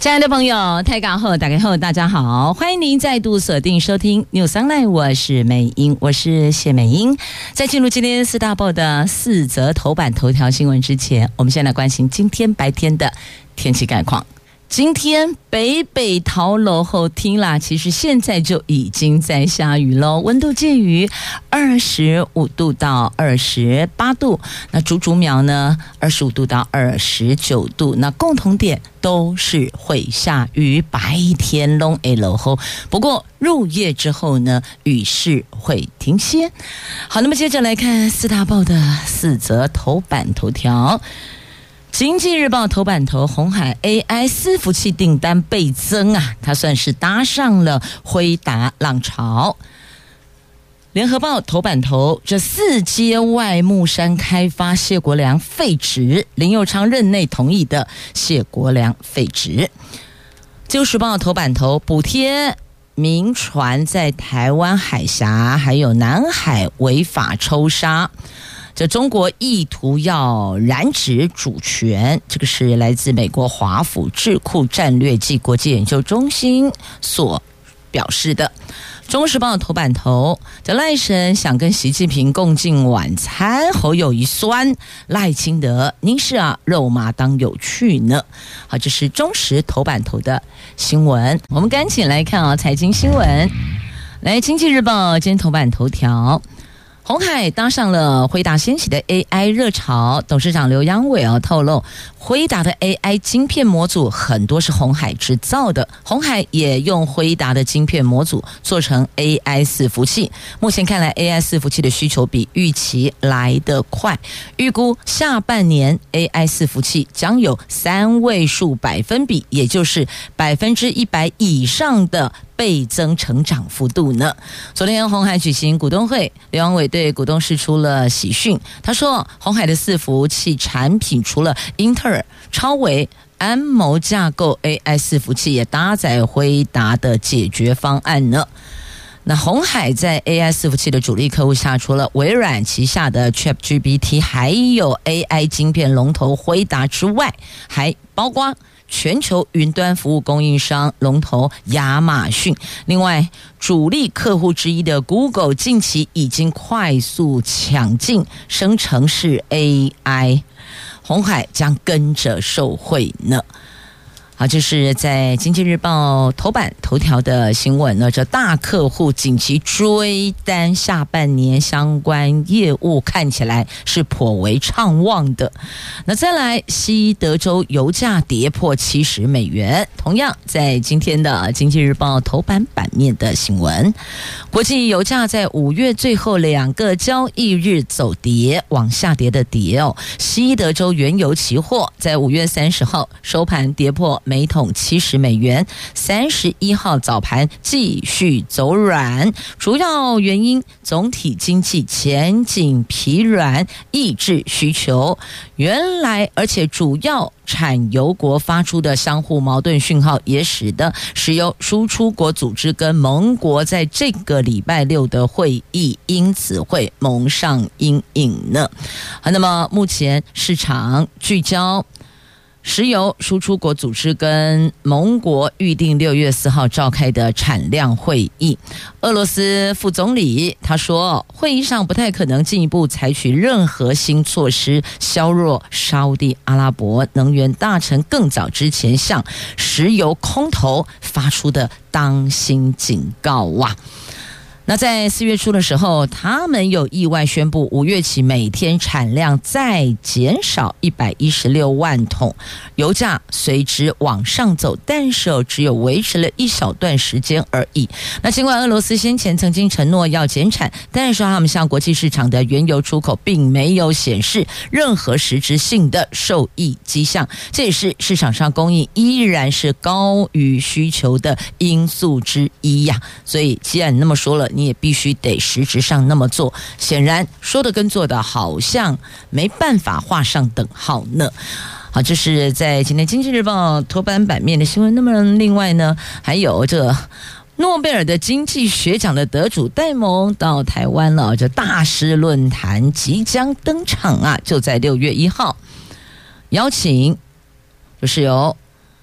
亲爱的朋友，泰港后打开后，大家好，欢迎您再度锁定收听 New Sunlight 我是美英，我是谢美英。在进入今天四大报的四则头版头条新闻之前，我们先来关心今天白天的天气概况。今天北北桃楼后听啦，其实现在就已经在下雨喽，温度介于二十五度到二十八度。那竹竹苗呢，二十五度到二十九度。那共同点都是会下雨，白天拢会落雨。不过入夜之后呢，雨势会停歇。好，那么接着来看四大报的四则头版头条。经济日报头版头，红海 AI 伺服器订单倍增啊，它算是搭上了辉达浪潮。联合报头版头，这四接外木山开发谢国良废职，林佑昌任内同意的谢国良废职。旧时报头版头，补贴民船在台湾海峡还有南海违法抽沙。这中国意图要染指主权，这个是来自美国华府智库战略暨国际研究中心所表示的。《中时报》头版头，这赖神想跟习近平共进晚餐，侯友宜酸赖清德，您是啊肉麻当有趣呢。好，这是中时头版头的新闻。我们赶紧来看啊，财经新闻。来，《经济日报》今天头版头条。鸿海搭上了辉达掀起的 AI 热潮，董事长刘扬伟哦透露，辉达的 AI 晶片模组很多是红海制造的，鸿海也用辉达的晶片模组做成 AI 伺服器。目前看来，AI 伺服器的需求比预期来得快，预估下半年 AI 伺服器将有三位数百分比，也就是百分之一百以上的。倍增成长幅度呢？昨天红海举行股东会，刘阳伟对股东释出了喜讯。他说，红海的伺服器产品除了英特尔、超微、安谋架构 AI 伺服器，也搭载辉达的解决方案呢。那红海在 AI 伺服器的主力客户下，除了微软旗下的 ChatGPT，还有 AI 晶片龙头辉达之外，还包括。全球云端服务供应商龙头亚马逊，另外主力客户之一的 Google 近期已经快速抢进生成式 AI，红海将跟着受惠呢。好，这是在《经济日报》头版头条的新闻呢。这大客户紧急追单，下半年相关业务看起来是颇为畅旺的。那再来，西德州油价跌破七十美元，同样在今天的《经济日报》头版版面的新闻。国际油价在五月最后两个交易日走跌，往下跌的跌哦。西德州原油期货在五月三十号收盘跌破。每桶七十美元，三十一号早盘继续走软，主要原因总体经济前景疲软，抑制需求。原来，而且主要产油国发出的相互矛盾讯号，也使得石油输出国组织跟盟国在这个礼拜六的会议，因此会蒙上阴影呢。好，那么目前市场聚焦。石油输出国组织跟盟国预定六月四号召开的产量会议，俄罗斯副总理他说，会议上不太可能进一步采取任何新措施削弱沙乌地阿拉伯能源大臣更早之前向石油空头发出的当心警告哇。那在四月初的时候，他们有意外宣布，五月起每天产量再减少一百一十六万桶，油价随之往上走，但是只有维持了一小段时间而已。那尽管俄罗斯先前曾经承诺要减产，但是他们向国际市场的原油出口并没有显示任何实质性的受益迹象，这也是市场上供应依然是高于需求的因素之一呀。所以既然你那么说了。你也必须得实质上那么做。显然，说的跟做的好像没办法画上等号呢。好，这是在今天《经济日报》头版版面的新闻。那么，另外呢，还有这诺贝尔的经济学奖的得主戴蒙到台湾了，这大师论坛即将登场啊，就在六月一号，邀请就是由。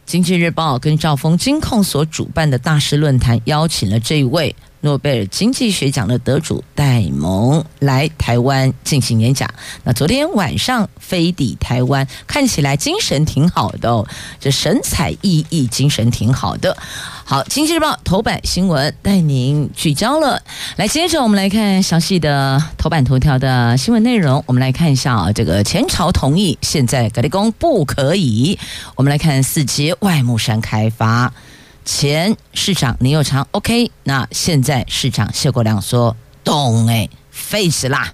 经济日报跟兆丰金控所主办的大师论坛，邀请了这一位诺贝尔经济学奖的得主戴蒙来台湾进行演讲。那昨天晚上飞抵台湾，看起来精神挺好的哦，这神采奕奕，精神挺好的。好，《经济日报》头版新闻带您聚焦了。来，接着我们来看详细的头版头条的新闻内容。我们来看一下啊，这个前朝同意，现在改立功不可以。我们来看四期外木山开发，前市长林右昌 OK，那现在市长谢国梁说懂哎，face 啦。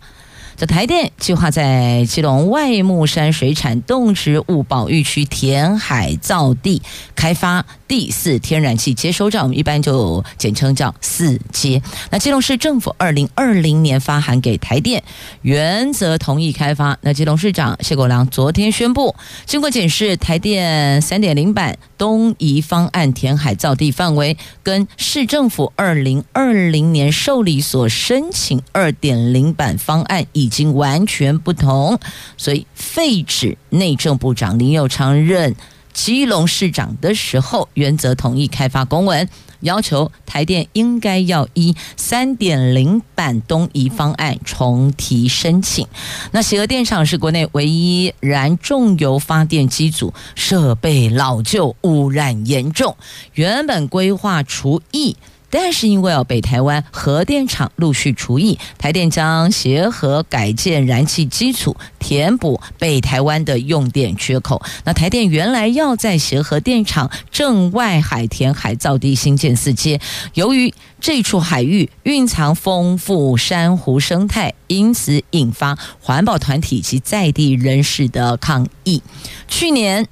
这台电计划在基隆外木山水产动植物保育区填海造地开发第四天然气接收站，我们一般就简称叫四接。那基隆市政府二零二零年发函给台电，原则同意开发。那基隆市长谢国梁昨天宣布，经过检视，台电三点零版东移方案填海造地范围跟市政府二零二零年受理所申请二点零版方案已已经完全不同，所以废止内政部长林佑昌任基隆市长的时候原则同意开发公文，要求台电应该要依三点零版东移方案重提申请。那协和电厂是国内唯一燃重油发电机组，设备老旧、污染严重，原本规划除役。但是因为哦，北台湾核电厂陆续除役，台电将协和改建燃气基础，填补北台湾的用电缺口。那台电原来要在协和电厂正外海填海造地新建四街，由于这处海域蕴藏丰富珊瑚生态，因此引发环保团体及在地人士的抗议。去年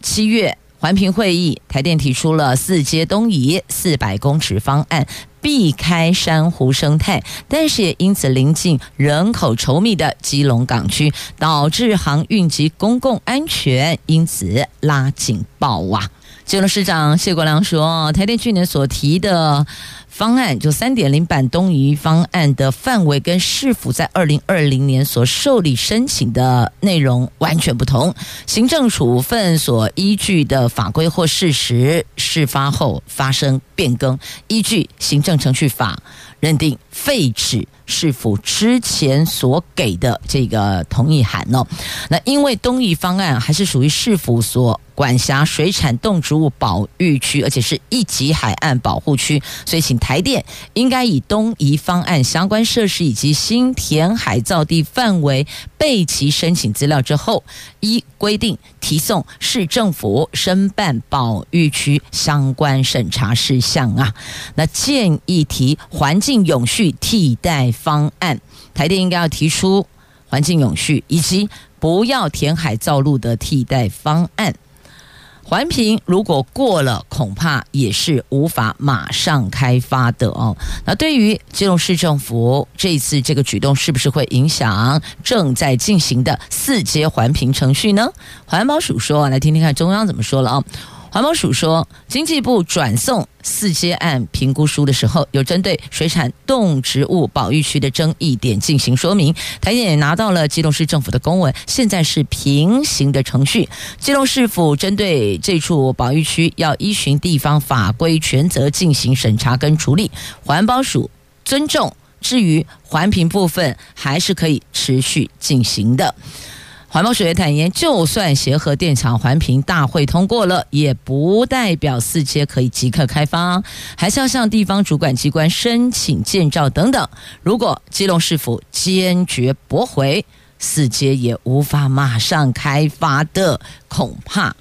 七月。环评会议，台电提出了四阶东移四百公尺方案，避开珊瑚生态，但是也因此临近人口稠密的基隆港区，导致航运及公共安全因此拉警报啊！基隆市长谢国良说，台电去年所提的。方案就三点零版东移方案的范围跟市府在二零二零年所受理申请的内容完全不同，行政处分所依据的法规或事实事发后发生变更，依据行政程序法认定废止。市府之前所给的这个同意函呢？那因为东移方案还是属于市府所管辖水产动植物保育区，而且是一级海岸保护区，所以请台电应该以东移方案相关设施以及新填海造地范围备齐申请资料之后，依规定提送市政府申办保育区相关审查事项啊。那建议提环境永续替代方案，台电应该要提出环境永续以及不要填海造陆的替代方案。环评如果过了，恐怕也是无法马上开发的哦。那对于基隆市政府这一次这个举动，是不是会影响正在进行的四阶环评程序呢？环保署说，来听听看中央怎么说了啊、哦。环保署说，经济部转送四阶案评估书的时候，有针对水产动植物保育区的争议点进行说明。台电也拿到了基隆市政府的公文，现在是平行的程序。基隆市府针对这处保育区要依循地方法规权责进行审查跟处理。环保署尊重，至于环评部分，还是可以持续进行的。环保署也坦言，就算协和电厂环评大会通过了，也不代表四阶可以即刻开发，还是要向地方主管机关申请建造等等。如果基隆市府坚决驳回，四阶也无法马上开发的，恐怕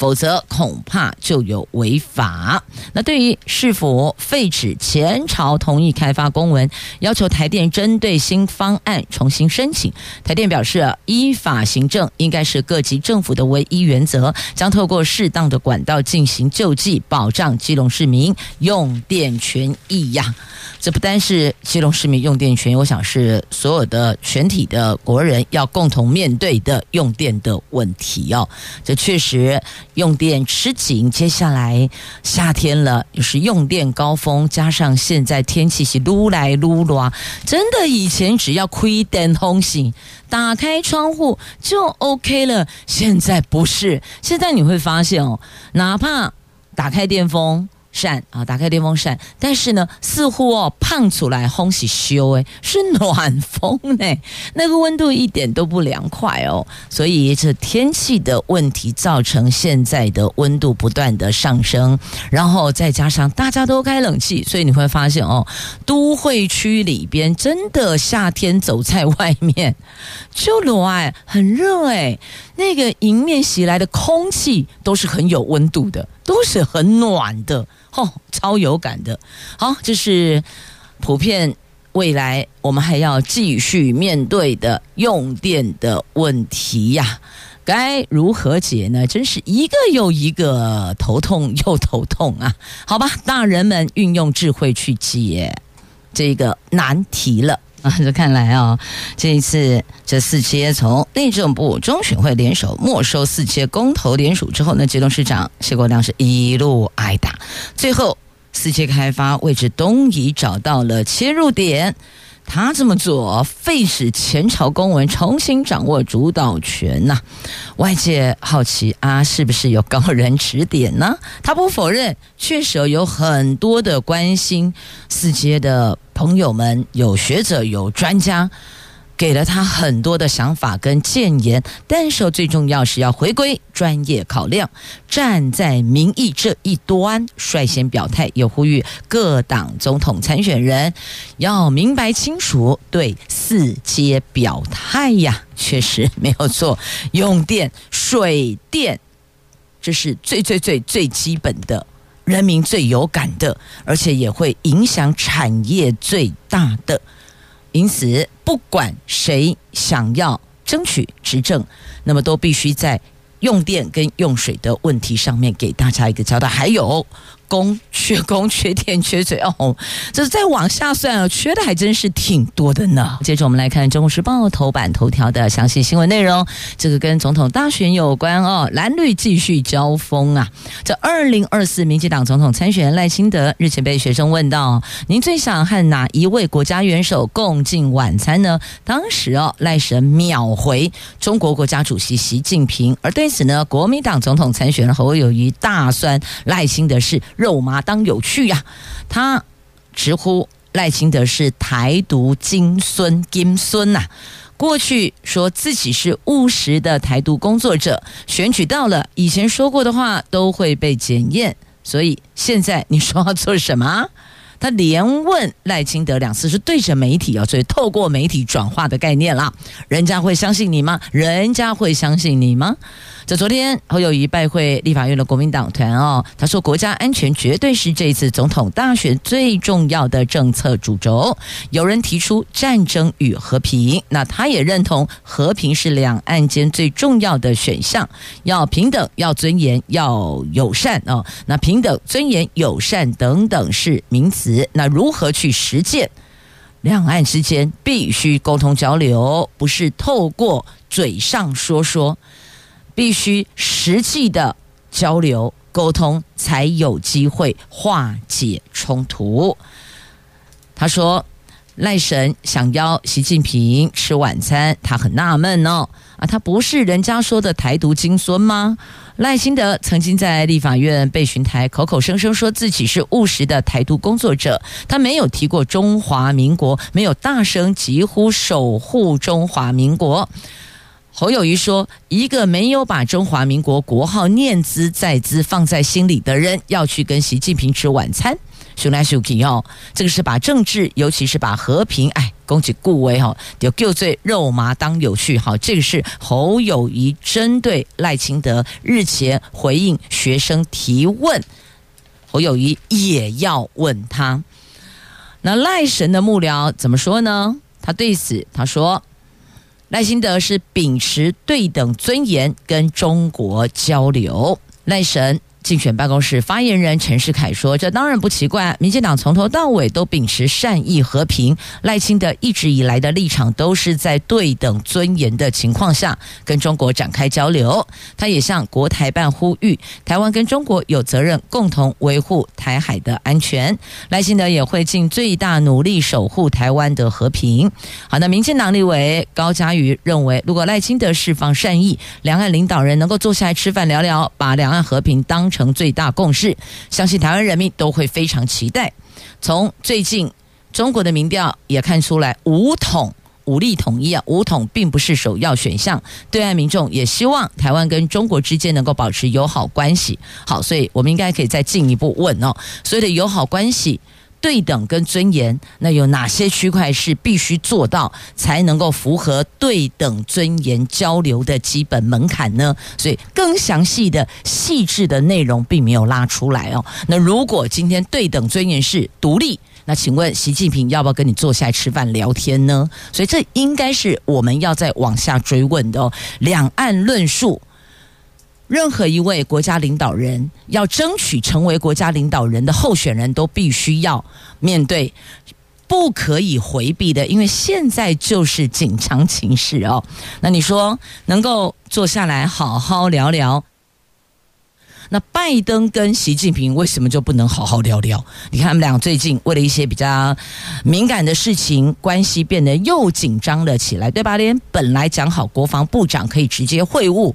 否则恐怕就有违法。那对于是否废止前朝同意开发公文，要求台电针对新方案重新申请，台电表示，依法行政应该是各级政府的唯一原则，将透过适当的管道进行救济，保障基隆市民用电权益呀。这不单是基隆市民用电权，我想是所有的全体的国人要共同面对的用电的问题哦。这确实用电吃紧，接下来夏天了，又是用电高峰，加上现在天气是撸来撸乱，真的以前只要开电风扇，打开窗户就 OK 了，现在不是，现在你会发现哦，哪怕打开电风。扇啊，打开电风扇，但是呢，似乎哦，胖出来烘洗修诶，是暖风呢，那个温度一点都不凉快哦，所以这天气的问题造成现在的温度不断的上升，然后再加上大家都开冷气，所以你会发现哦，都会区里边真的夏天走在外面就暖，很热哎。那个迎面袭来的空气都是很有温度的，都是很暖的，哦，超有感的。好，这是普遍未来我们还要继续面对的用电的问题呀，该如何解呢？真是一个又一个头痛又头痛啊！好吧，大人们运用智慧去解这个难题了。啊，这看来啊，这一次这四阶从内政部、中选会联手没收四阶公投联署之后呢，基隆市长谢国良是一路挨打，最后四阶开发位置东移找到了切入点。他这么做，废使前朝公文，重新掌握主导权呐、外界好奇啊，是不是有高人指点呢？他不否认，确实有很多的关心四阶的朋友们，有学者，有专家。给了他很多的想法跟建言，但是最重要是要回归专业考量，站在民意这一端，率先表态，也呼吁各党总统参选人要明白清楚，对四阶表态呀。确实没有错，用电、水电，这是最最最最基本的，人民最有感的，而且也会影响产业最大的。因此，不管谁想要争取执政，那么都必须在用电跟用水的问题上面给大家一个交代。还有。工 缺工缺电 缺水哦，这是再往下算啊，缺的还真是挺多的呢。接着我们来看《中国时报》头版头条的详细新闻内容，这个跟总统大选有关哦，蓝绿继续交锋啊。这二零二四民进党总统参选赖清德日前被学生问到：“您最想和哪一位国家元首共进晚餐呢？”当时哦，赖神秒回中国国家主席习近平。而对此呢，国民党总统参选人侯友谊大酸赖清德是。肉麻当有趣呀、他直呼赖清德是台独金孙金孙呐、过去说自己是务实的台独工作者，选举到了，以前说过的话都会被检验。所以现在你说要做什么？他连问赖清德两次，是对着媒体啊，所以透过媒体转化的概念啦。人家会相信你吗？人家会相信你吗？这昨天侯友谊拜会立法院的国民党团哦，他说国家安全绝对是这次总统大选最重要的政策主轴。有人提出战争与和平，那他也认同和平是两岸间最重要的选项，要平等，要尊严，要友善哦。那平等、尊严、友善等等是名词，那如何去实践？两岸之间必须沟通交流，不是透过嘴上说说。必须实际的交流沟通，才有机会化解冲突。他说：“赖神想邀习近平吃晚餐，他很纳闷哦。啊，他不是人家说的台独金孙吗？赖清德曾经在立法院被询台，口口声声说自己是务实的台独工作者，他没有提过中华民国，没有大声疾呼守护中华民国。”侯友谊说：“一个没有把中华民国国号念兹在兹放在心里的人，要去跟习近平吃晚餐，熊来熊去哦，这个是把政治，尤其是把和平，哎，攻击顾威哈，就旧罪肉麻当有趣哈。这个是侯友谊针对赖清德日前回应学生提问，侯友谊也要问他。那赖神的幕僚怎么说呢？他对此他说，赖清德是秉持对等尊严跟中国交流，赖神。竞选办公室发言人陈世凯说：“这当然不奇怪，民进党从头到尾都秉持善意和平，赖清德一直以来的立场都是在对等尊严的情况下跟中国展开交流。他也向国台办呼吁，台湾跟中国有责任共同维护台海的安全。赖清德也会尽最大努力守护台湾的和平。”好，那民进党立委高嘉瑜认为，如果赖清德释放善意，两岸领导人能够坐下来吃饭聊聊，把两岸和平当成最大共识，相信台湾人民都会非常期待。从最近中国的民调也看出来，武统武力统一啊，武统并不是首要选项。对岸民众也希望台湾跟中国之间能够保持友好关系。好，所以我们应该可以再进一步问哦，所谓的友好关系。对等跟尊严，那有哪些区块是必须做到才能够符合对等尊严交流的基本门槛呢？所以更详细的、细致的内容并没有拉出来哦。那如果今天对等尊严是独立，那请问习近平要不要跟你坐下来吃饭聊天呢？所以这应该是我们要再往下追问的哦。两岸论述。任何一位国家领导人要争取成为国家领导人的候选人都必须要面对不可以回避的，因为现在就是紧张情势哦。那你说能够坐下来好好聊聊？那拜登跟习近平为什么就不能好好聊聊？你看他们俩最近为了一些比较敏感的事情，关系变得又紧张了起来，对吧？连本来讲好国防部长可以直接会晤。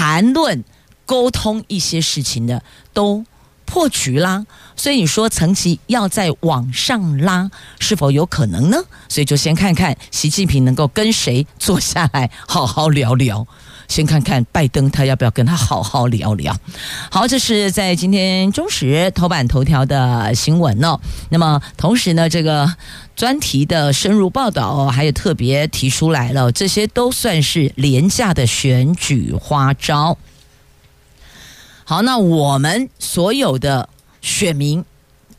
谈论、沟通一些事情的都破局啦，所以你说层级要再往上拉，是否有可能呢？所以就先看看习近平能够跟谁坐下来好好聊聊，先看看拜登他要不要跟他好好聊聊。好，这是在今天中时头版头条的新闻哦。那么同时呢，这个。专题的深入报道，还有特别提出来了，这些都算是廉价的选举花招。好，那我们所有的选民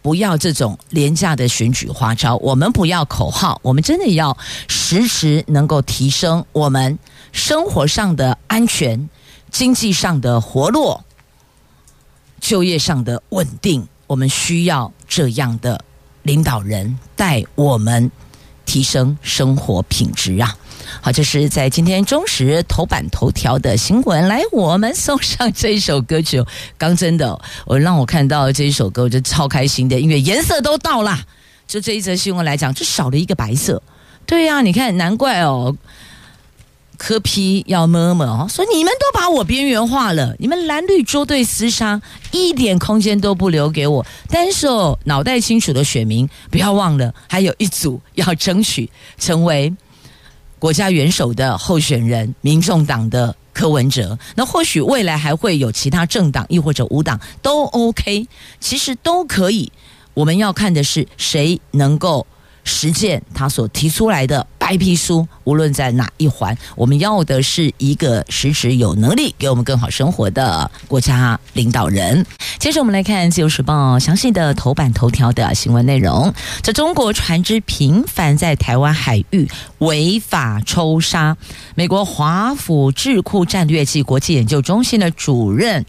不要这种廉价的选举花招，我们不要口号，我们真的要实时能够提升我们生活上的安全、经济上的活络、就业上的稳定，我们需要这样的。领导人带我们提升生活品质啊！好，这是在今天中时头版头条的新闻。来，我们送上这一首歌曲。刚真的，我让我看到这一首歌，我就超开心的，因为颜色都到了。就这一则新闻来讲，就少了一个白色。对呀、啊，你看，难怪哦。柯 P 要么么哦，说你们都把我边缘化了，你们蓝绿捉对厮杀，一点空间都不留给我。但是哦，脑袋清楚的选民，不要忘了，还有一组要争取成为国家元首的候选人，民众党的柯文哲。那或许未来还会有其他政党，亦或者无党都 OK，其实都可以。我们要看的是谁能够。实践他所提出来的白皮书，无论在哪一环，我们要的是一个实质有能力给我们更好生活的国家领导人。接着，我们来看《自由时报》详细的头版头条的新闻内容。这中国船只频繁在台湾海域违法抽沙。美国华府智库战略暨国际研究中心的主任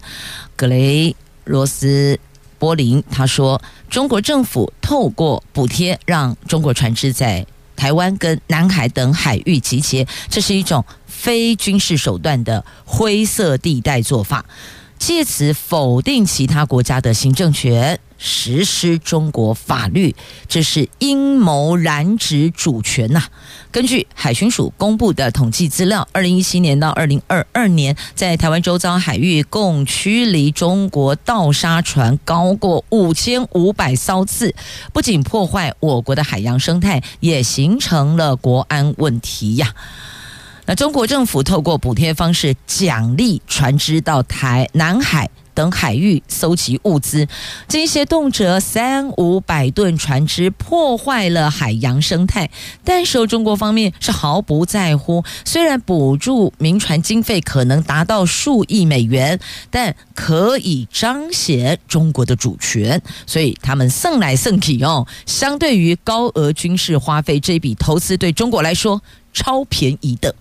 格雷罗斯。柏林他说：“中国政府透过补贴，让中国船只在台湾跟南海等海域集结，这是一种非军事手段的灰色地带做法，借此否定其他国家的行政权。”实施中国法律，这是阴谋染指主权呐、根据海巡署公布的统计资料，二零一七年到二零二二年，在台湾周遭海域共驱离中国盗沙船高过五千五百艘次，不仅破坏我国的海洋生态，也形成了国安问题呀。那中国政府透过补贴方式奖励船只到台南海。等海域搜集物资，这些动辄三五百吨船只破坏了海洋生态。但是中国方面是毫不在乎，虽然补助民船经费可能达到数亿美元，但可以彰显中国的主权，所以他们胜来胜去哦。相对于高额军事花费，这笔投资对中国来说超便宜的。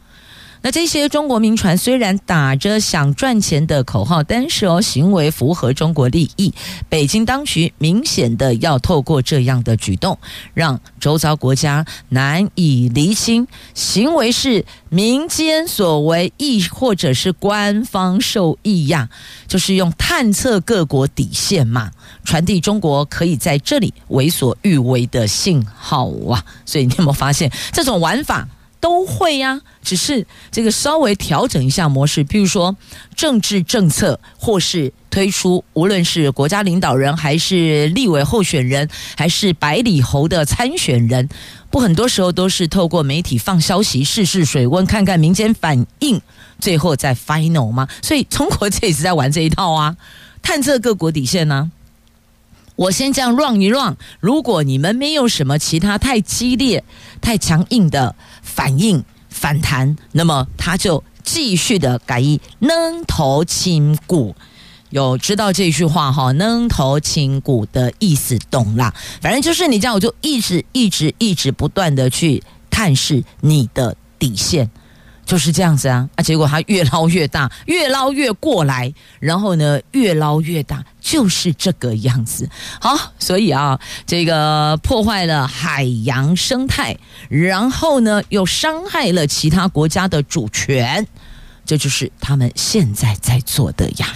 那这些中国民船虽然打着想赚钱的口号，但是哦，行为符合中国利益。北京当局明显的要透过这样的举动，让周遭国家难以厘清行为是民间所为，亦或者是官方授意呀？就是用探测各国底线嘛，传递中国可以在这里为所欲为的信号啊！所以你有没有发现这种玩法？都会呀、只是这个稍微调整一下模式，譬如说政治政策，或是推出无论是国家领导人，还是立委候选人，还是百里侯的参选人，不很多时候都是透过媒体放消息试试水温，看看民间反应，最后再 final 吗？所以中国这也是在玩这一套啊，探测各国底线呢、我先这样绕一绕如果你们没有什么其他太激烈、太强硬的反应反弹，那么他就继续的改以扔头轻骨。有知道这句话哈？扔头轻骨的意思懂啦？反正就是你这样，我就一直一直一直不断的去探视你的底线。就是这样子啊，啊，结果他越捞越大，越捞越过来，然后呢，越捞越大，就是这个样子。好，所以啊，这个破坏了海洋生态，然后呢，又伤害了其他国家的主权，这就是他们现在在做的呀。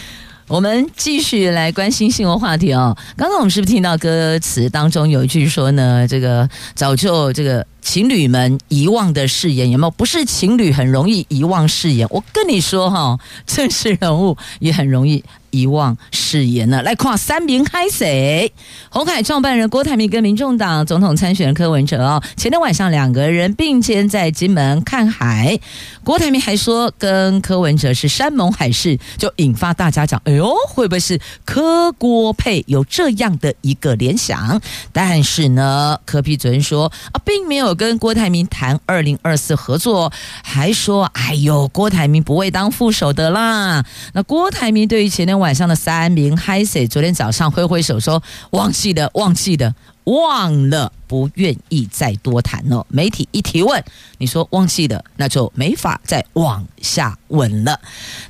我们继续来关心新闻话题哦。刚刚我们是不是听到歌词当中有一句说呢？这个早就这个。情侣们遗忘的誓言有没有？不是情侣很容易遗忘誓言，我跟你说哈，正式人物也很容易。遗忘誓言呢？来跨三明海谁？红海创办人郭台铭跟民众党总统参选人柯文哲哦，前天晚上两个人并肩在金门看海。郭台铭还说跟柯文哲是山盟海誓，就引发大家讲：哎呦，会不会是柯郭配有这样的一个联想？但是呢，柯 P 昨天说啊，并没有跟郭台铭谈二零二四合作，还说：哎呦，郭台铭不会当副手的啦。那郭台铭对于前天晚晚上的三名嗨谁？昨天早上挥挥手说忘记的，忘记的，忘了，不愿意再多谈了。媒体一提问，你说忘记的，那就没法再往下问了。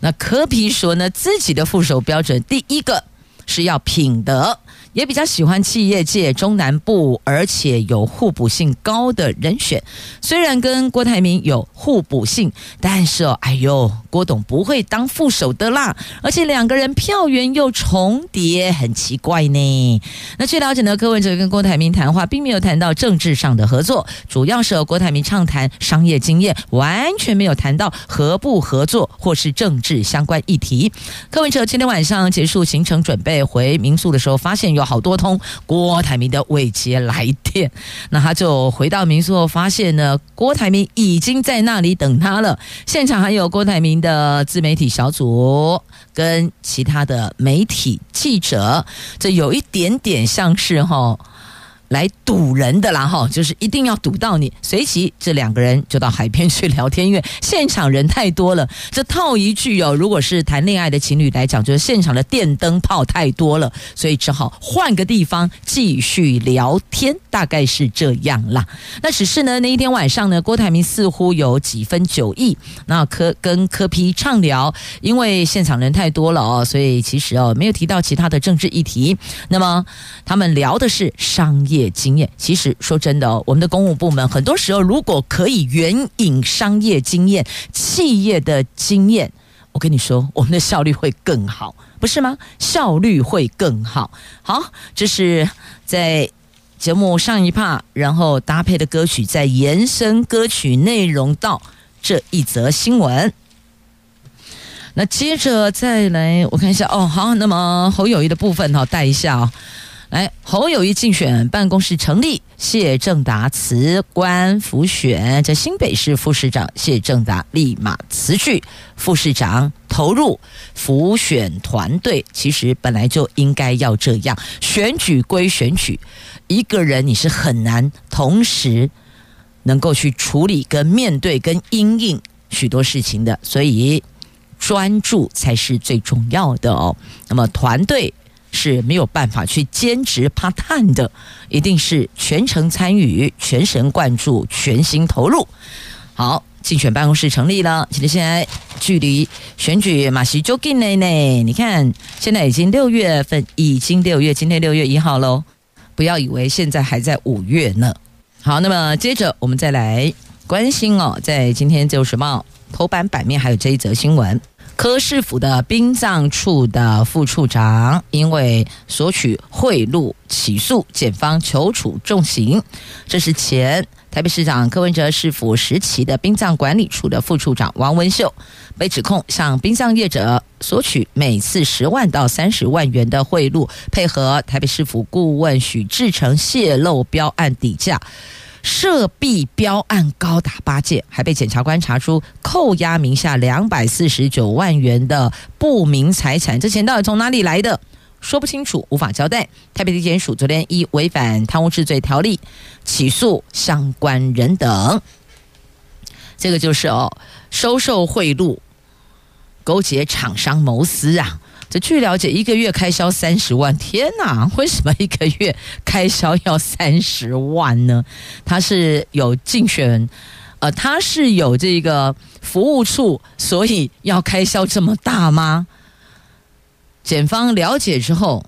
那柯 P 说呢，自己的副手标准，第一个是要品德。也比较喜欢企业界中南部，而且有互补性高的人选。虽然跟郭台铭有互补性，但是哦，哎呦，郭董不会当副手的啦。而且两个人票源又重叠，很奇怪呢。那据了解呢，柯文哲跟郭台铭谈话，并没有谈到政治上的合作，主要是和郭台铭畅谈商业经验，完全没有谈到合不合作或是政治相关议题。柯文哲今天晚上结束行程，准备回民宿的时候，发现有。好多通郭台铭的未接来电，那他就回到民宿后发现呢，郭台铭已经在那里等他了。现场还有郭台铭的自媒体小组跟其他的媒体记者，这有一点点像是哈。来堵人的啦哈，就是一定要堵到你。随即这两个人就到海边去聊天，因为现场人太多了。这套一句哦，如果是谈恋爱的情侣来讲，就是现场的电灯泡太多了，所以只好换个地方继续聊天，大概是这样啦。那只是呢，那一天晚上呢，郭台铭似乎有几分酒意，那柯跟柯批畅聊，因为现场人太多了哦，所以其实哦没有提到其他的政治议题。那么他们聊的是商业。业经验，其实说真的哦，我们的公务部门很多时候如果可以援引商业经验、企业的经验，我跟你说，我们的效率会更好，不是吗？效率会更好。好，这是在节目上一趴，然后搭配的歌曲，再延伸歌曲内容到这一则新闻。那接着再来，我看一下哦，好，那么侯友谊的部分哈，带一下哦。来，侯友谊竞选办公室成立，谢正达辞官辅选，这新北市副市长谢正达立马辞去副市长，投入辅选团队，其实本来就应该要这样。选举归选举，一个人你是很难同时能够去处理、跟面对、跟因应许多事情的，所以专注才是最重要的哦。那么团队。是没有办法去兼职 part time 的，一定是全程参与、全神贯注、全心投入。好，竞选办公室成立了。其实现在距离选举马西就近了呢。你看，现在已经六月份，已经六月，今天六月一号喽。不要以为现在还在五月呢。好，那么接着我们再来关心哦，在今天《自由时报》头版版面还有这一则新闻。柯市府的殡葬处的副处长因为索取贿赂起诉，检方求处重刑。这是前台北市长柯文哲市府时期的殡葬管理处的副处长王文秀，被指控向殡葬业者索取每次十万到三十万元的贿赂，配合台北市府顾问许志成泄露标案底价。涉弊标案高达八件，还被检察官查出扣押名下两百四十九万元的不明财产，这钱到底从哪里来的？说不清楚，无法交代。台北地检署昨天依违反贪污治罪条例起诉相关人等。这个就是哦，收受贿赂，勾结厂商谋私啊。据了解，一个月开销三十万，天哪！为什么一个月开销要三十万呢？他是有竞选，呃，他是有这个服务处，所以要开销这么大吗？检方了解之后。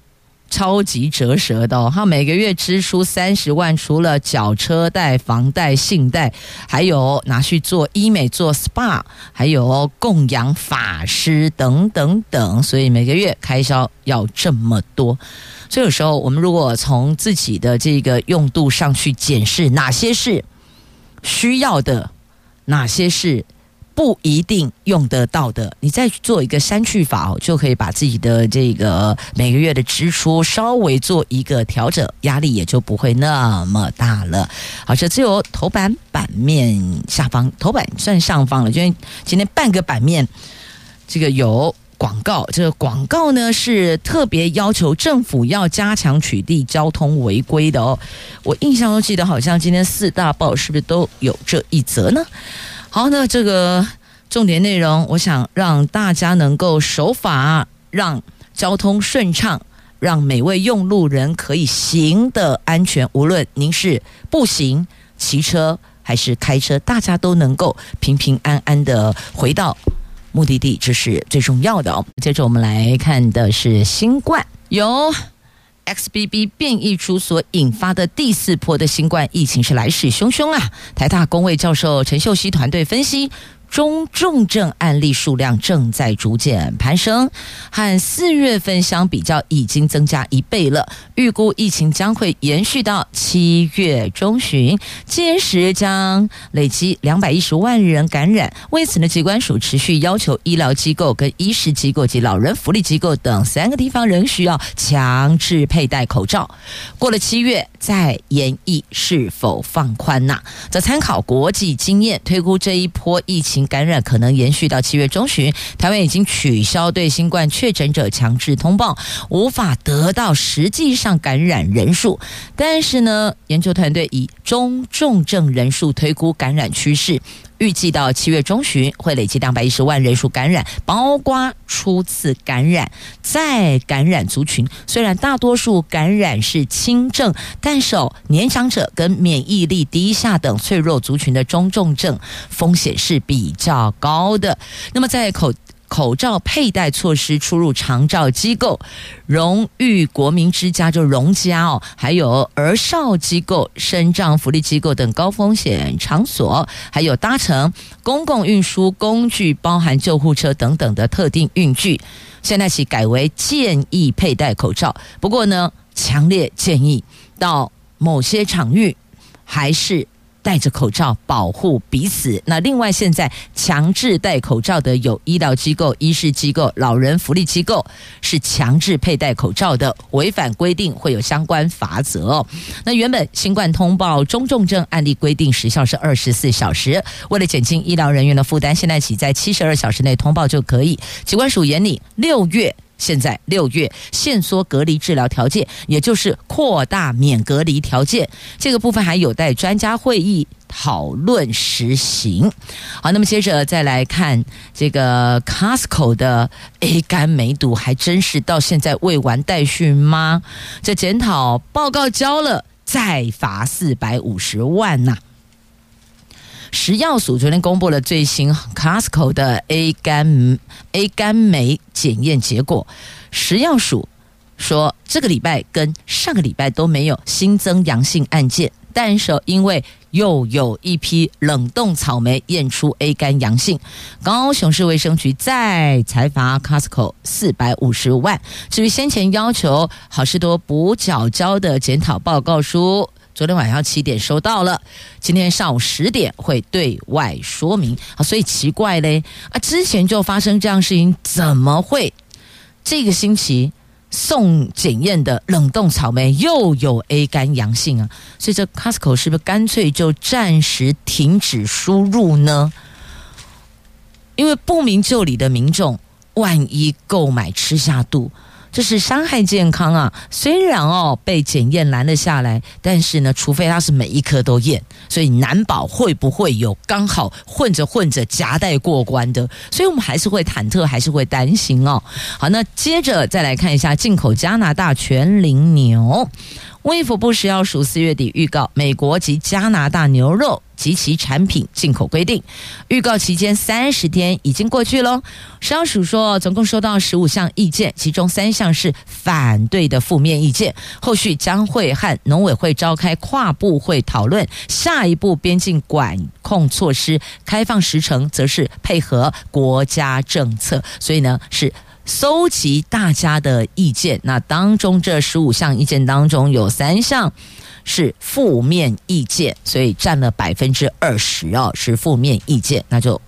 超级折舌的哦，他每个月支出三十万，除了缴车贷、房贷、信贷，还有拿去做医美、做 SPA，还有供养法师等等等，所以每个月开销要这么多。所以有时候我们如果从自己的这个用度上去检视，哪些是需要的，哪些是。不一定用得到的，你再去做一个删去法，就可以把自己的这个每个月的支出稍微做一个调整，压力也就不会那么大了。好，这只有头版版面下方，头版算上方了，因为今天半个版面这个有广告，这个广告呢是特别要求政府要加强取缔交通违规的哦。我印象中记得好像今天四大报是不是都有这一则呢？好，那这个重点内容，我想让大家能够守法，让交通顺畅，让每位用路人可以行的安全。无论您是步行、骑车还是开车，大家都能够平平安安的回到目的地，这是最重要的。接着我们来看的是新冠，有。XBB 变异株所引发的第四波的新冠疫情是来势汹汹啊！台大工位教授陈秀熙团队分析。中重症案例数量正在逐渐攀升，和四月份相比较，已经增加一倍了。预估疫情将会延续到七月中旬，届时将累积两百一十万人感染。为此呢，疾管署持续要求医疗机构、跟医事机构及老人福利机构等三个地方仍需要强制佩戴口罩。过了七月再研议是否放宽呐？则参考国际经验，推估这一波疫情。感染可能延续到七月中旬。台湾已经取消对新冠确诊者强制通报，无法得到实际上感染人数。但是呢，研究团队以中重症人数推估感染趋势。预计到七月中旬会累计两百一十万人数感染，包括初次感染、再感染族群。虽然大多数感染是轻症，但是，年长者跟免疫力低下等脆弱族群的中重症风险是比较高的。那么在口。口罩佩戴措施出入长照机构、荣誉国民之家就荣家哦，还有儿少机构、身障福利机构等高风险场所，还有搭乘公共运输工具，包含救护车等等的特定运具，现在起改为建议佩戴口罩。不过呢，强烈建议到某些场域还是。戴着口罩保护彼此。那另外，现在强制戴口罩的有医疗机构、医事机构、老人福利机构是强制佩戴口罩的，违反规定会有相关罚则。那原本新冠通报中重症案例规定时效是二十四小时，为了减轻医疗人员的负担，现在起在七十二小时内通报就可以。疾管署研拟六月。现在六月限缩隔离治疗条件，也就是扩大免隔离条件，这个部分还有待专家会议讨论实行。好，那么接着再来看这个 Costco 的 A 肝梅毒，还真是到现在未完待续吗？这检讨报告交了，再罚四百五十万呐、食药署昨天公布了最新 Costco 的 A 肝 A 肝酶检验结果。食药署说，这个礼拜跟上个礼拜都没有新增阳性案件，但是因为又有一批冷冻草莓验出 A 肝阳性，高雄市卫生局再裁罚 Costco 四百五十万。至于先前要求好事多补缴交的检讨报告书。昨天晚上七点收到了，今天上午十点会对外说明啊，所以奇怪嘞啊，之前就发生这样事情，怎么会这个星期送检验的冷冻草莓又有 A 肝阳性啊？所以这 Costco 是不是干脆就暂时停止输入呢？因为不明就里的民众，万一购买吃下肚。这是伤害健康啊！虽然哦被检验拦了下来，但是呢，除非他是每一颗都验，所以难保会不会有刚好混着混着夹带过关的，所以我们还是会忐忑，还是会担心哦。好，那接着再来看一下进口加拿大全龄牛。卫福部食药署四月底预告，美国及加拿大牛肉及其产品进口规定，预告期间三十天已经过去喽。食药署说，总共收到十五项意见，其中三项是反对的负面意见，后续将会和农委会召开跨部会讨论下一步边境管控措施，开放时程则是配合国家政策，所以呢是。搜集大家的意见，那当中这十五项意见当中有三项是负面意见，所以占了百分之二十哦，是负面意见，那就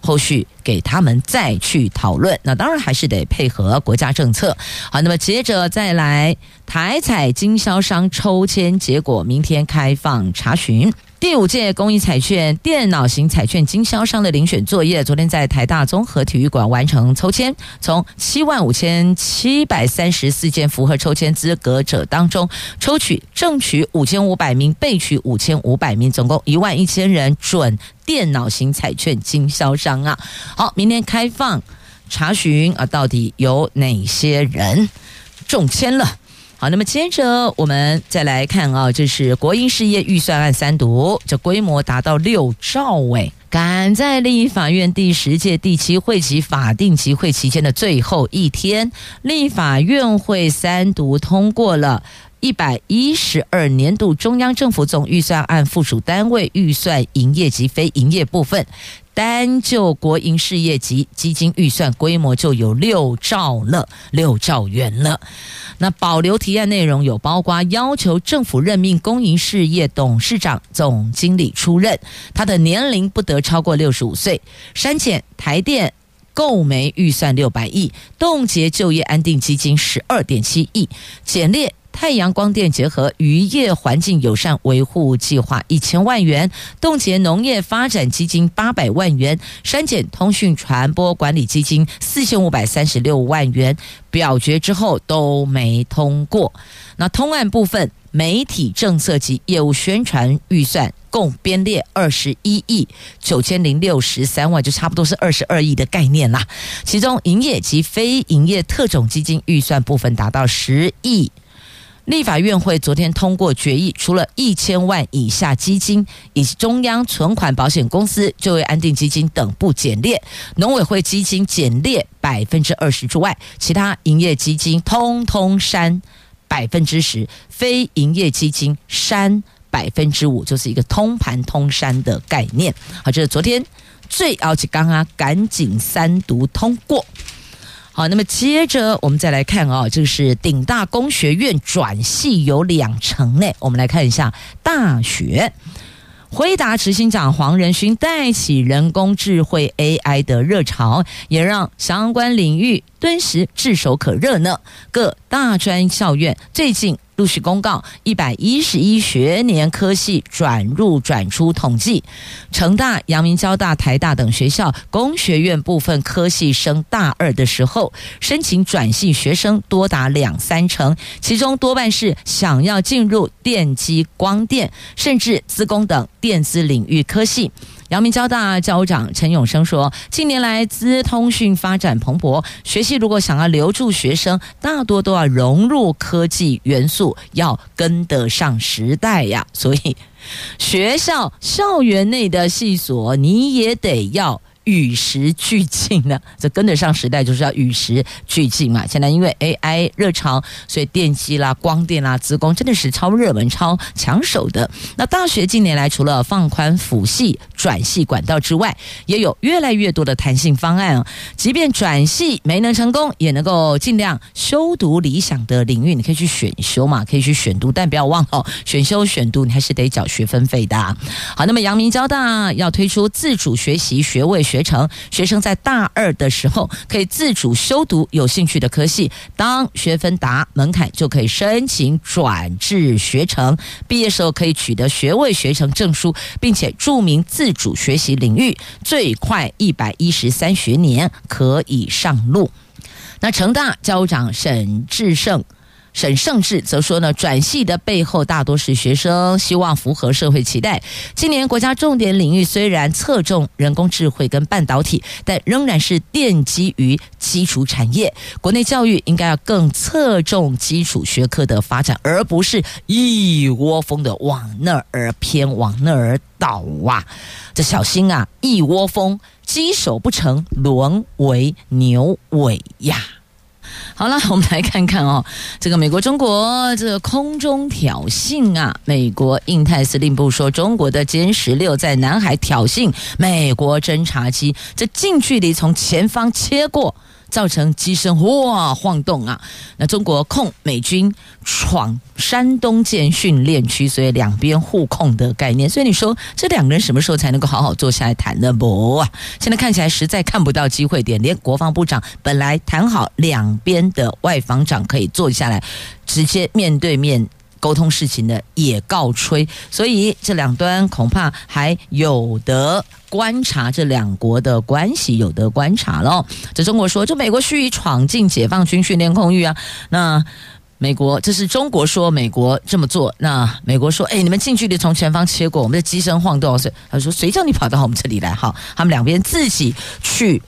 后续给他们再去讨论。那当然还是得配合国家政策。好，那么接着再来台彩经销商抽签结果，明天开放查询。第五届公益彩券电脑型彩券经销商的遴选作业，昨天在台大综合体育馆完成抽签，从七万五千七百三十四件符合抽签资格者当中，抽取正取五千五百名，备取五千五百名，总共一万一千人准电脑型彩券经销商啊！好，明天开放查询啊，到底有哪些人中签了？好，那么接着我们再来看啊，这是国营事业预算案三读，这规模达到六兆位，赶在立法院第十届第七会期法定集会期间的最后一天，立法院会三读通过了一百一十二年度中央政府总预算案附属单位预算营业及非营业部分。单就国营事业及基金预算规模就有六兆了，六兆元了。那保留提案内容有包括要求政府任命公营事业董事长、总经理出任，他的年龄不得超过六十五岁。删减台电购煤预算六百亿，冻结就业安定基金十二点七亿，减列。太阳光电结合渔业环境友善维护计划一千万元，冻结农业发展基金八百万元，删减通讯传播管理基金四千五百三十六万元，表决之后都没通过。那通案部分，媒体政策及业务宣传预算共编列二十一亿九千零六十三万，就差不多是二十二亿的概念啦。其中营业及非营业特种基金预算部分达到十亿。立法院会昨天通过决议，除了一千万以下基金以及中央存款保险公司就业安定基金等不减列，农委会基金减列百分之二十之外，其他营业基金通通删百分之十，非营业基金删百分之五，就是一个通盘通删的概念。好，这是昨天最要紧刚啊，赶紧三读通过。好，那么接着我们再来看啊，就是顶大工学院转系有两成呢。我们来看一下大学辉达执行长黄仁勋带起人工智慧 AI 的热潮，也让相关领域顿时炙手可热呢。各大专校院最近。陆续公告一百一十一学年科系转入转出统计，成大、阳明交大、台大等学校工学院部分科系升大二的时候，申请转系学生多达两三成，其中多半是想要进入电机、光电，甚至资工等电子领域科系。阳明交大校长陈永生说：“近年来资通讯发展蓬勃，学系如果想要留住学生，大多都要融入科技元素，要跟得上时代呀。所以，学校校园内的系所，你也得要。”与时俱进呢，这跟得上时代就是要与时俱进嘛。现在因为 AI 热潮，所以电机啦、光电啦、资工真的是超热门、超抢手的。那大学近年来除了放宽辅系转系管道之外，也有越来越多的弹性方案啊。即便转系没能成功，也能够尽量修读理想的领域，你可以去选修嘛，可以去选读，但不要忘了选修选读你还是得缴学分费的。好，那么阳明交大要推出自主学习学位学程，学生在大二的时候可以自主修读有兴趣的科系，当学分达门槛就可以申请转至学程，毕业时候可以取得学位学程证书，并且注明自主学习领域，最快一百一十三学年可以上路。那成大校长沈志胜。沈胜志则说呢，转系的背后大多是学生希望符合社会期待。今年国家重点领域虽然侧重人工智慧跟半导体，但仍然是奠基于基础产业。国内教育应该要更侧重基础学科的发展，而不是一窝蜂的往那儿偏，往那儿倒啊！这小心啊，一窝蜂，鸡首不成，沦为牛尾呀！好了，我们来看看哦，这个美国、中国这空中挑衅啊，美国印太司令部说，中国的歼十六在南海挑衅美国侦察机，这近距离从前方切过。造成机身哇晃动啊！那中国控美军闯山东舰训练区，所以两边互控的概念。所以你说这两个人什么时候才能够好好坐下来谈呢？不啊，现在看起来实在看不到机会点。连国防部长本来谈好两边的外防长可以坐下来，直接面对面。沟通事情的也告吹，所以这两端恐怕还有得观察，这两国的关系有得观察喽。这中国说，这美国蓄意闯进解放军训练空域啊，那美国这是中国说美国这么做，那美国说，哎，你们近距离从前方切过，我们的机身晃动，所以他说谁叫你跑到我们这里来？好，他们两边自己去。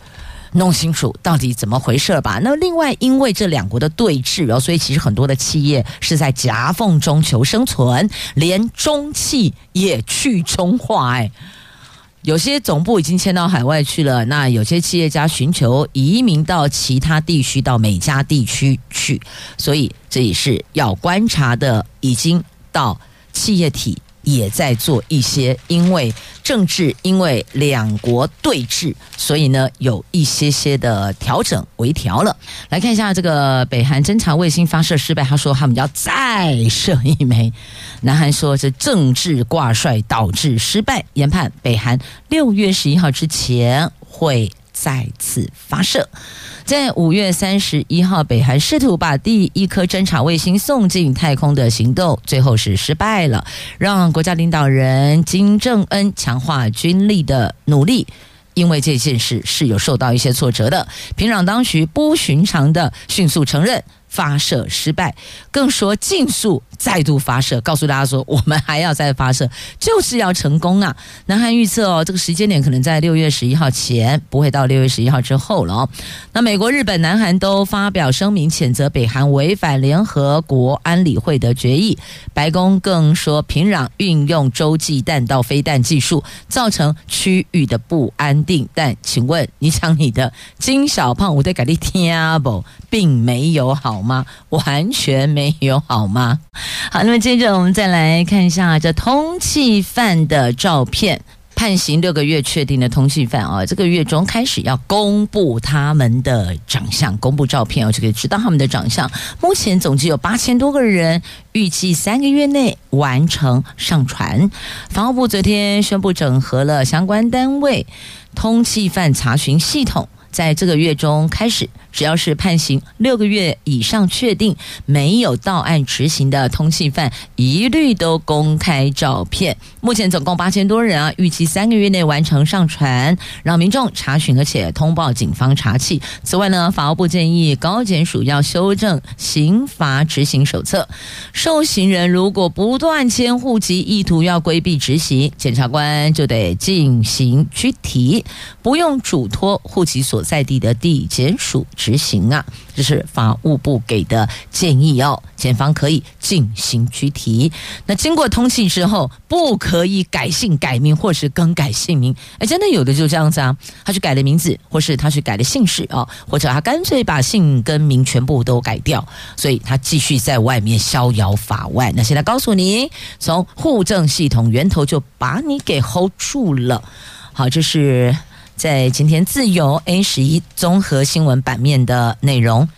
弄清楚到底怎么回事吧。那另外，因为这两国的对峙哦，所以其实很多的企业是在夹缝中求生存，连中企也去中化哎。有些总部已经迁到海外去了，那有些企业家寻求移民到其他地区，到美加地区去，所以这也是要观察的。已经到企业体。也在做一些，因为政治，因为两国对峙，所以呢有一些些的调整微调了。来看一下这个北韩侦察卫星发射失败，他说他们要再射一枚。南韩说这政治挂帅导致失败，研判北韩六月十一号之前会再次发射。在五月三十一号，北韩试图把第一颗侦察卫星送进太空的行动，最后是失败了，让国家领导人金正恩强化军力的努力，因为这件事是有受到一些挫折的。平壤当局不寻常的迅速承认。发射失败，更说尽速再度发射，告诉大家说我们还要再发射，就是要成功啊！南韩预测哦，这个时间点可能在六月十一号前，不会到六月十一号之后了哦。那美国、日本、南韩都发表声明谴责北韩违反联合国安理会的决议。白宫更说平壤运用洲际弹道飞弹技术，造成区域的不安定。但请问你讲你的金小胖，我得给你听不，并没有好。吗？完全没有好吗？好，那么接着我们再来看一下这通缉犯的照片。判刑六个月确定的通缉犯啊，这个月中开始要公布他们的长相，公布照片，我就可以知道他们的长相。目前总计有八千多个人，预计三个月内完成上传。法务部昨天宣布整合了相关单位通缉犯查询系统。在这个月中开始，只要是判刑六个月以上确定没有到案执行的通缉犯，一律都公开照片。目前总共八千多人啊，预计三个月内完成上传，让民众查询，而且通报警方查缉。此外呢，法务部建议高检署要修正刑罚执行手册，受刑人如果不断迁户籍，意图要规避执行，检察官就得进行拘提，不用嘱托户籍所在地的地检署执行啊，这是法务部给的建议哦。检方可以进行拘提。那经过通缉之后，不可以改姓改名或是更改姓名。哎，真的有的就这样子啊，他去改了名字，或是他去改了姓氏哦，或者他干脆把姓跟名全部都改掉，所以他继续在外面逍遥法外。那现在告诉你，从户政系统源头就把你给 hold 住了。好，这是。在今天自由 A 十一综合新闻版面的内容。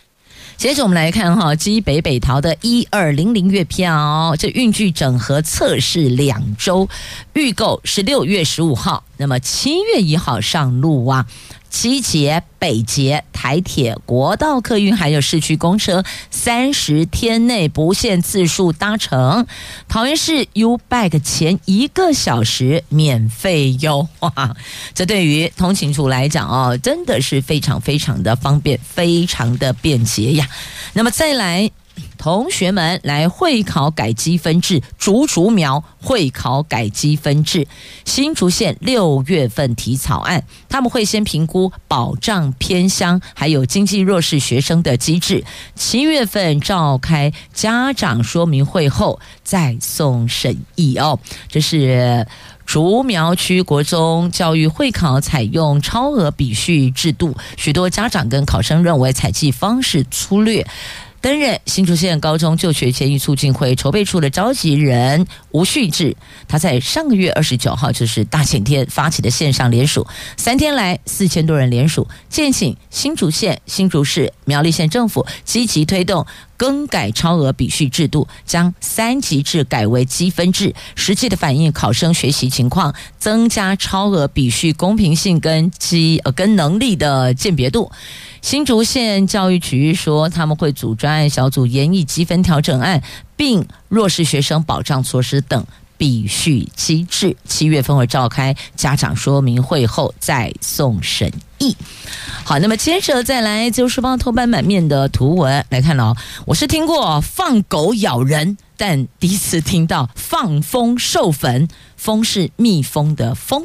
接着我们来看哈，基北北桃的一二零零月票，这运具整合测试两周，预购是六月十五号，那么七月一号上路啊。西捷、北捷、台铁、国道客运还有市区公车，三十天内不限次数搭乘。桃园市 U Bike 前一个小时免费优化，这对于通勤族来讲哦，真的是非常非常的方便，非常的便捷呀。那么再来。同学们来会考改积分制，竹竹苗会考改积分制，新竹县六月份提草案，他们会先评估保障偏乡还有经济弱势学生的机制，七月份召开家长说明会后再送审议哦。这是竹苗区国中教育会考采用超额比序制度，许多家长跟考生认为采计方式粗略。担任新竹县高中就学权益促进会筹备处的召集人吴旭志，他在上个月二十九号，就是大前天发起的线上联署，三天来四千多人联署，建请新竹县、新竹市、苗栗县政府积极推动更改超额比序制度，将三级制改为积分制，实际的反映考生学习情况，增加超额比序公平性跟积呃跟能力的鉴别度。新竹县教育局说，他们会组专案小组研议积分调整案，并弱势学生保障措施等比序机制。七月份会召开家长说明会后再送审好，那么接着再来就是帮头版版面的图文来看哦。我是听过放狗咬人，但第一次听到放蜂授粉，蜂是蜜蜂的蜂。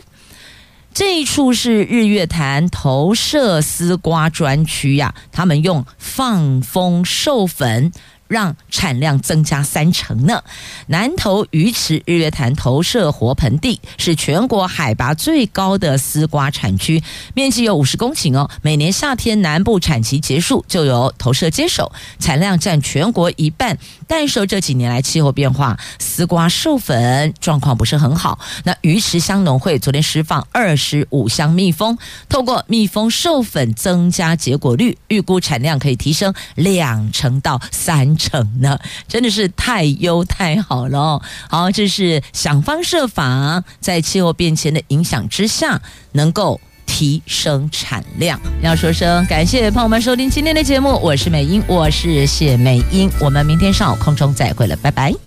这一处是日月潭投射丝瓜专区呀，他们用放蜂授粉。让产量增加三成呢。南投鱼池日月潭投射活盆地是全国海拔最高的丝瓜产区，面积有五十公顷哦。每年夏天南部产期结束，就由投射接手，产量占全国一半。但受这几年来气候变化，丝瓜授粉状况不是很好。那鱼池乡农会昨天释放二十五箱蜜蜂，透过蜜蜂授粉增加结果率，预估产量可以提升两成到三成呢，真的是太优太好了。好，这是想方设法在气候变迁的影响之下，能够提升产量。要说声感谢朋友们收听今天的节目，我是美英，我是谢美英，我们明天上午空中再会了，拜拜。